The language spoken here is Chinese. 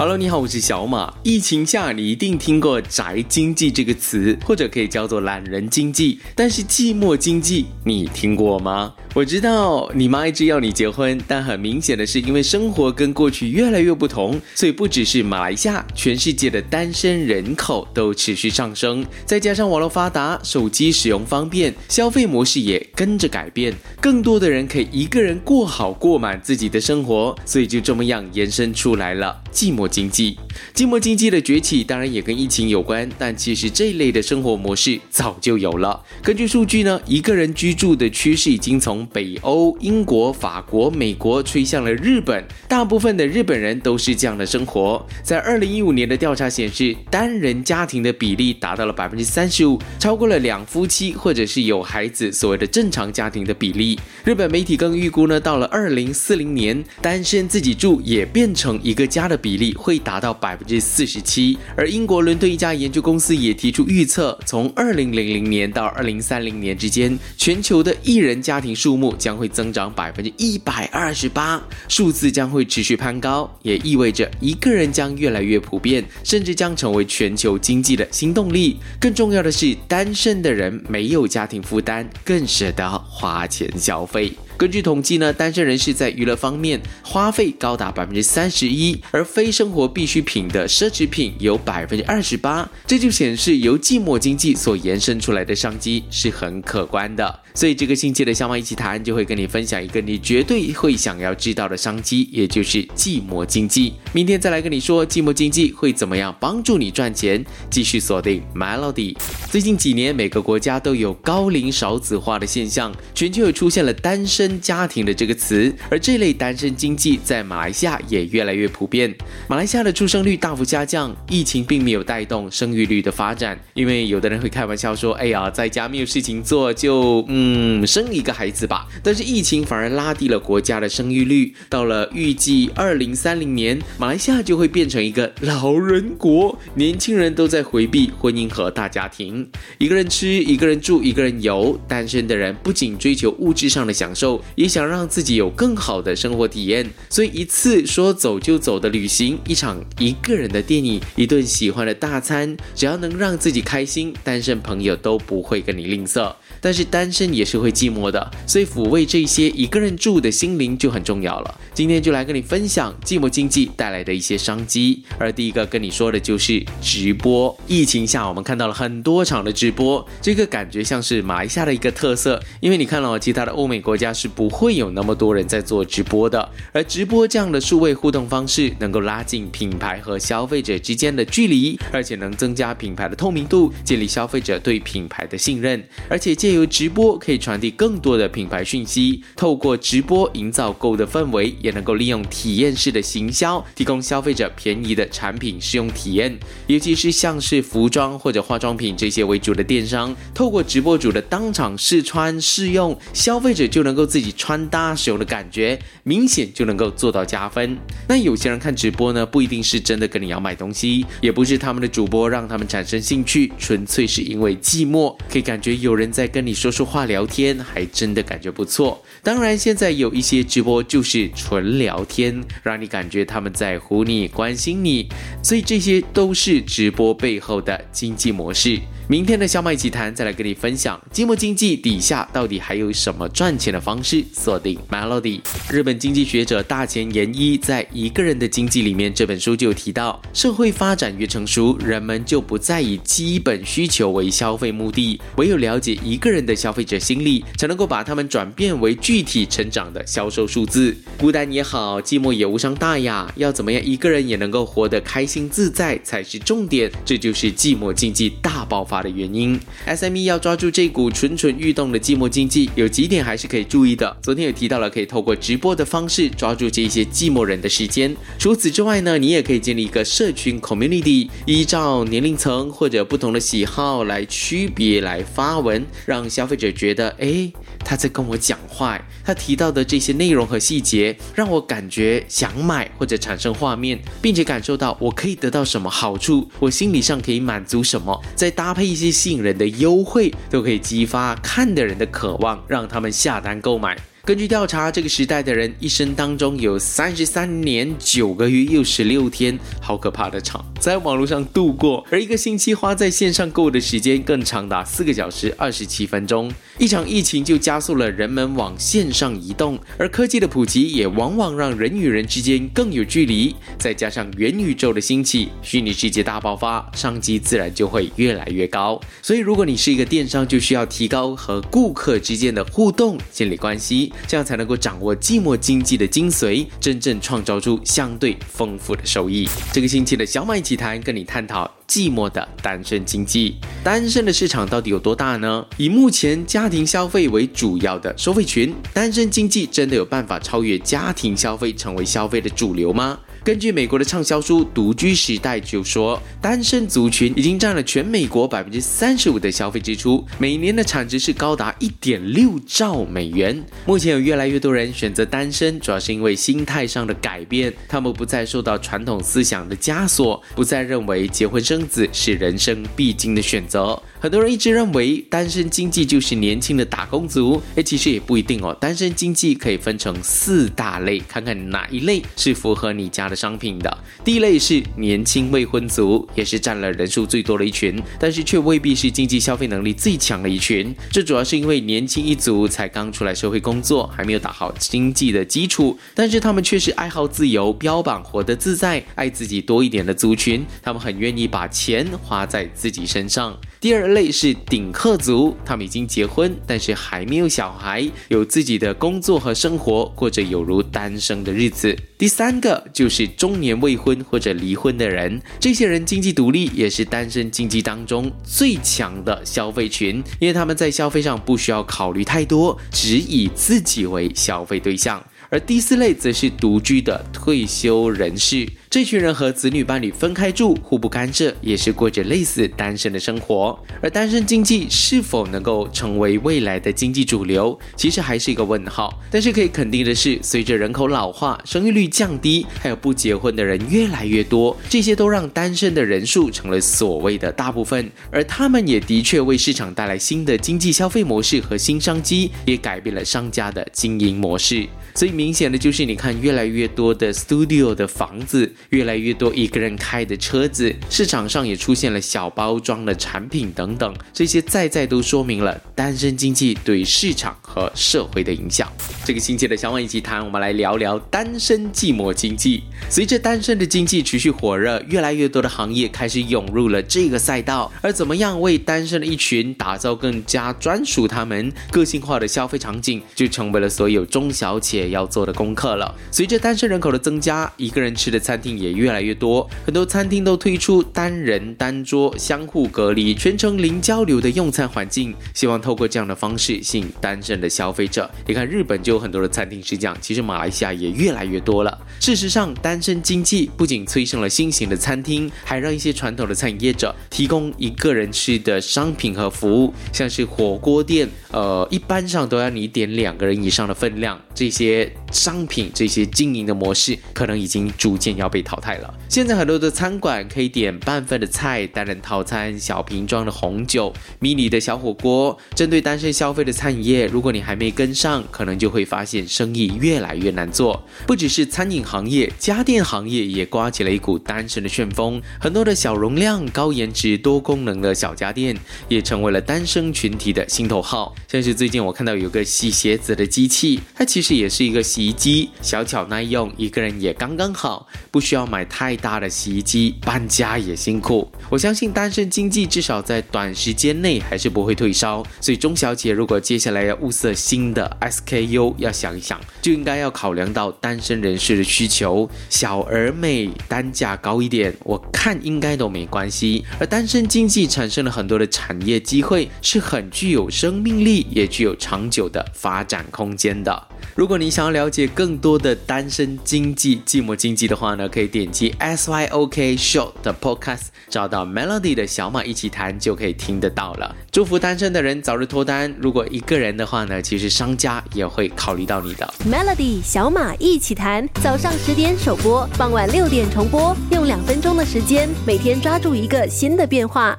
Hello，你好，我是小马。疫情下，你一定听过宅经济这个词，或者可以叫做懒人经济。但是寂寞经济，你听过吗？我知道你妈一直要你结婚，但很明显的是，因为生活跟过去越来越不同，所以不只是马来西亚，全世界的单身人口都持续上升。再加上网络发达，手机使用方便，消费模式也跟着改变，更多的人可以一个人过好过满自己的生活，所以就这么样延伸出来了寂寞经济。寂寞经济的崛起当然也跟疫情有关，但其实这一类的生活模式早就有了。根据数据呢，一个人居住的趋势已经从北欧、英国、法国、美国吹向了日本，大部分的日本人都是这样的生活。在二零一五年的调查显示，单人家庭的比例达到了百分之三十五，超过了两夫妻或者是有孩子所谓的正常家庭的比例。日本媒体更预估呢，到了二零四零年，单身自己住也变成一个家的比例会达到百分之四十七。而英国伦敦一家研究公司也提出预测，从二零零零年到二零三零年之间，全球的一人家庭数。数目将会增长百分之一百二十八，数字将会持续攀高，也意味着一个人将越来越普遍，甚至将成为全球经济的新动力。更重要的是，单身的人没有家庭负担，更舍得花钱消费。根据统计呢，单身人士在娱乐方面花费高达百分之三十一，而非生活必需品的奢侈品有百分之二十八，这就显示由寂寞经济所延伸出来的商机是很可观的。所以这个星期的小马一起谈就会跟你分享一个你绝对会想要知道的商机，也就是寂寞经济。明天再来跟你说寂寞经济会怎么样帮助你赚钱。继续锁定 Melody。最近几年，每个国家都有高龄少子化的现象，全球也出现了单身。家庭的这个词，而这类单身经济在马来西亚也越来越普遍。马来西亚的出生率大幅下降，疫情并没有带动生育率的发展。因为有的人会开玩笑说：“哎呀，在家没有事情做，就嗯生一个孩子吧。”但是疫情反而拉低了国家的生育率。到了预计二零三零年，马来西亚就会变成一个老人国，年轻人都在回避婚姻和大家庭，一个人吃，一个人住，一个人游。单身的人不仅追求物质上的享受。也想让自己有更好的生活体验，所以一次说走就走的旅行，一场一个人的电影，一顿喜欢的大餐，只要能让自己开心，单身朋友都不会跟你吝啬。但是单身也是会寂寞的，所以抚慰这些一个人住的心灵就很重要了。今天就来跟你分享寂寞经济带来的一些商机。而第一个跟你说的就是直播。疫情下，我们看到了很多场的直播，这个感觉像是马来西亚的一个特色。因为你看了其他的欧美国家是不会有那么多人在做直播的，而直播这样的数位互动方式，能够拉近品牌和消费者之间的距离，而且能增加品牌的透明度，建立消费者对品牌的信任，而且借由直播可以传递更多的品牌讯息，透过直播营造购物的氛围，也能够利用体验式的行销，提供消费者便宜的产品试用体验。尤其是像是服装或者化妆品这些为主的电商，透过直播主的当场试穿试用，消费者就能够自己穿搭使用的感觉，明显就能够做到加分。那有些人看直播呢，不一定是真的跟你要买东西，也不是他们的主播让他们产生兴趣，纯粹是因为寂寞，可以感觉有人在跟。跟你说说话聊天，还真的感觉不错。当然，现在有一些直播就是纯聊天，让你感觉他们在乎你、关心你，所以这些都是直播背后的经济模式。明天的小马一起谈，再来跟你分享寂寞经济底下到底还有什么赚钱的方式。锁定 Melody，日本经济学者大前研一在《一个人的经济》里面这本书就提到，社会发展越成熟，人们就不再以基本需求为消费目的，唯有了解一个人的消费者心理，才能够把他们转变为具体成长的销售数字。孤单也好，寂寞也无伤大雅，要怎么样一个人也能够活得开心自在才是重点。这就是寂寞经济大爆发。的原因，SME 要抓住这股蠢蠢欲动的寂寞经济，有几点还是可以注意的。昨天也提到了，可以透过直播的方式抓住这些寂寞人的时间。除此之外呢，你也可以建立一个社群 community，依照年龄层或者不同的喜好来区别来发文，让消费者觉得，哎，他在跟我讲话，他提到的这些内容和细节，让我感觉想买或者产生画面，并且感受到我可以得到什么好处，我心理上可以满足什么，再搭配。一些吸引人的优惠都可以激发看的人的渴望，让他们下单购买。根据调查，这个时代的人一生当中有三十三年九个月又十六天，好可怕的长，在网络上度过，而一个星期花在线上购物的时间更长达四个小时二十七分钟。一场疫情就加速了人们往线上移动，而科技的普及也往往让人与人之间更有距离。再加上元宇宙的兴起，虚拟世界大爆发，商机自然就会越来越高。所以，如果你是一个电商，就需要提高和顾客之间的互动，建立关系。这样才能够掌握寂寞经济的精髓，真正创造出相对丰富的收益。这个星期的小马一起谈，跟你探讨寂寞的单身经济。单身的市场到底有多大呢？以目前家庭消费为主要的收费群，单身经济真的有办法超越家庭消费，成为消费的主流吗？根据美国的畅销书《独居时代》就说，单身族群已经占了全美国百分之三十五的消费支出，每年的产值是高达一点六兆美元。目前有越来越多人选择单身，主要是因为心态上的改变，他们不再受到传统思想的枷锁，不再认为结婚生子是人生必经的选择。很多人一直认为单身经济就是年轻的打工族，哎，其实也不一定哦。单身经济可以分成四大类，看看哪一类是符合你家的商品的。第一类是年轻未婚族，也是占了人数最多的一群，但是却未必是经济消费能力最强的一群。这主要是因为年轻一族才刚出来社会工作，还没有打好经济的基础，但是他们却是爱好自由、标榜活得自在、爱自己多一点的族群，他们很愿意把钱花在自己身上。第二类是顶客族，他们已经结婚，但是还没有小孩，有自己的工作和生活，过着有如单身的日子。第三个就是中年未婚或者离婚的人，这些人经济独立，也是单身经济当中最强的消费群，因为他们在消费上不需要考虑太多，只以自己为消费对象。而第四类则是独居的退休人士，这群人和子女伴侣分开住，互不干涉，也是过着类似单身的生活。而单身经济是否能够成为未来的经济主流，其实还是一个问号。但是可以肯定的是，随着人口老化、生育率降低，还有不结婚的人越来越多，这些都让单身的人数成了所谓的大部分。而他们也的确为市场带来新的经济消费模式和新商机，也改变了商家的经营模式。所以明显的就是，你看越来越多的 studio 的房子，越来越多一个人开的车子，市场上也出现了小包装的产品等等，这些再再都说明了单身经济对市场和社会的影响。这个星期的小万一起谈，我们来聊聊单身寂寞经济。随着单身的经济持续火热，越来越多的行业开始涌入了这个赛道，而怎么样为单身的一群打造更加专属他们个性化的消费场景，就成为了所有中小企业。要做的功课了。随着单身人口的增加，一个人吃的餐厅也越来越多，很多餐厅都推出单人单桌、相互隔离、全程零交流的用餐环境，希望透过这样的方式吸引单身的消费者。你看，日本就有很多的餐厅是这样，其实马来西亚也越来越多了。事实上，单身经济不仅催生了新型的餐厅，还让一些传统的餐饮业者提供一个人吃的商品和服务，像是火锅店，呃，一般上都要你点两个人以上的分量，这些。商品这些经营的模式可能已经逐渐要被淘汰了。现在很多的餐馆可以点半份的菜、单人套餐、小瓶装的红酒、迷你的小火锅。针对单身消费的餐饮业，如果你还没跟上，可能就会发现生意越来越难做。不只是餐饮行业，家电行业也刮起了一股单身的旋风。很多的小容量、高颜值、多功能的小家电也成为了单身群体的心头好。像是最近我看到有个洗鞋子的机器，它其实也。是一个洗衣机，小巧耐用，一个人也刚刚好，不需要买太大的洗衣机，搬家也辛苦。我相信单身经济至少在短时间内还是不会退烧，所以钟小姐如果接下来要物色新的 SKU，要想一想，就应该要考量到单身人士的需求，小而美，单价高一点，我看应该都没关系。而单身经济产生了很多的产业机会，是很具有生命力，也具有长久的发展空间的。如果你想要了解更多的单身经济、寂寞经济的话呢，可以点击 S Y O K Show 的 Podcast，找到 Melody 的小马一起谈，就可以听得到了。祝福单身的人早日脱单。如果一个人的话呢，其实商家也会考虑到你的。Melody 小马一起谈，早上十点首播，傍晚六点重播，用两分钟的时间，每天抓住一个新的变化。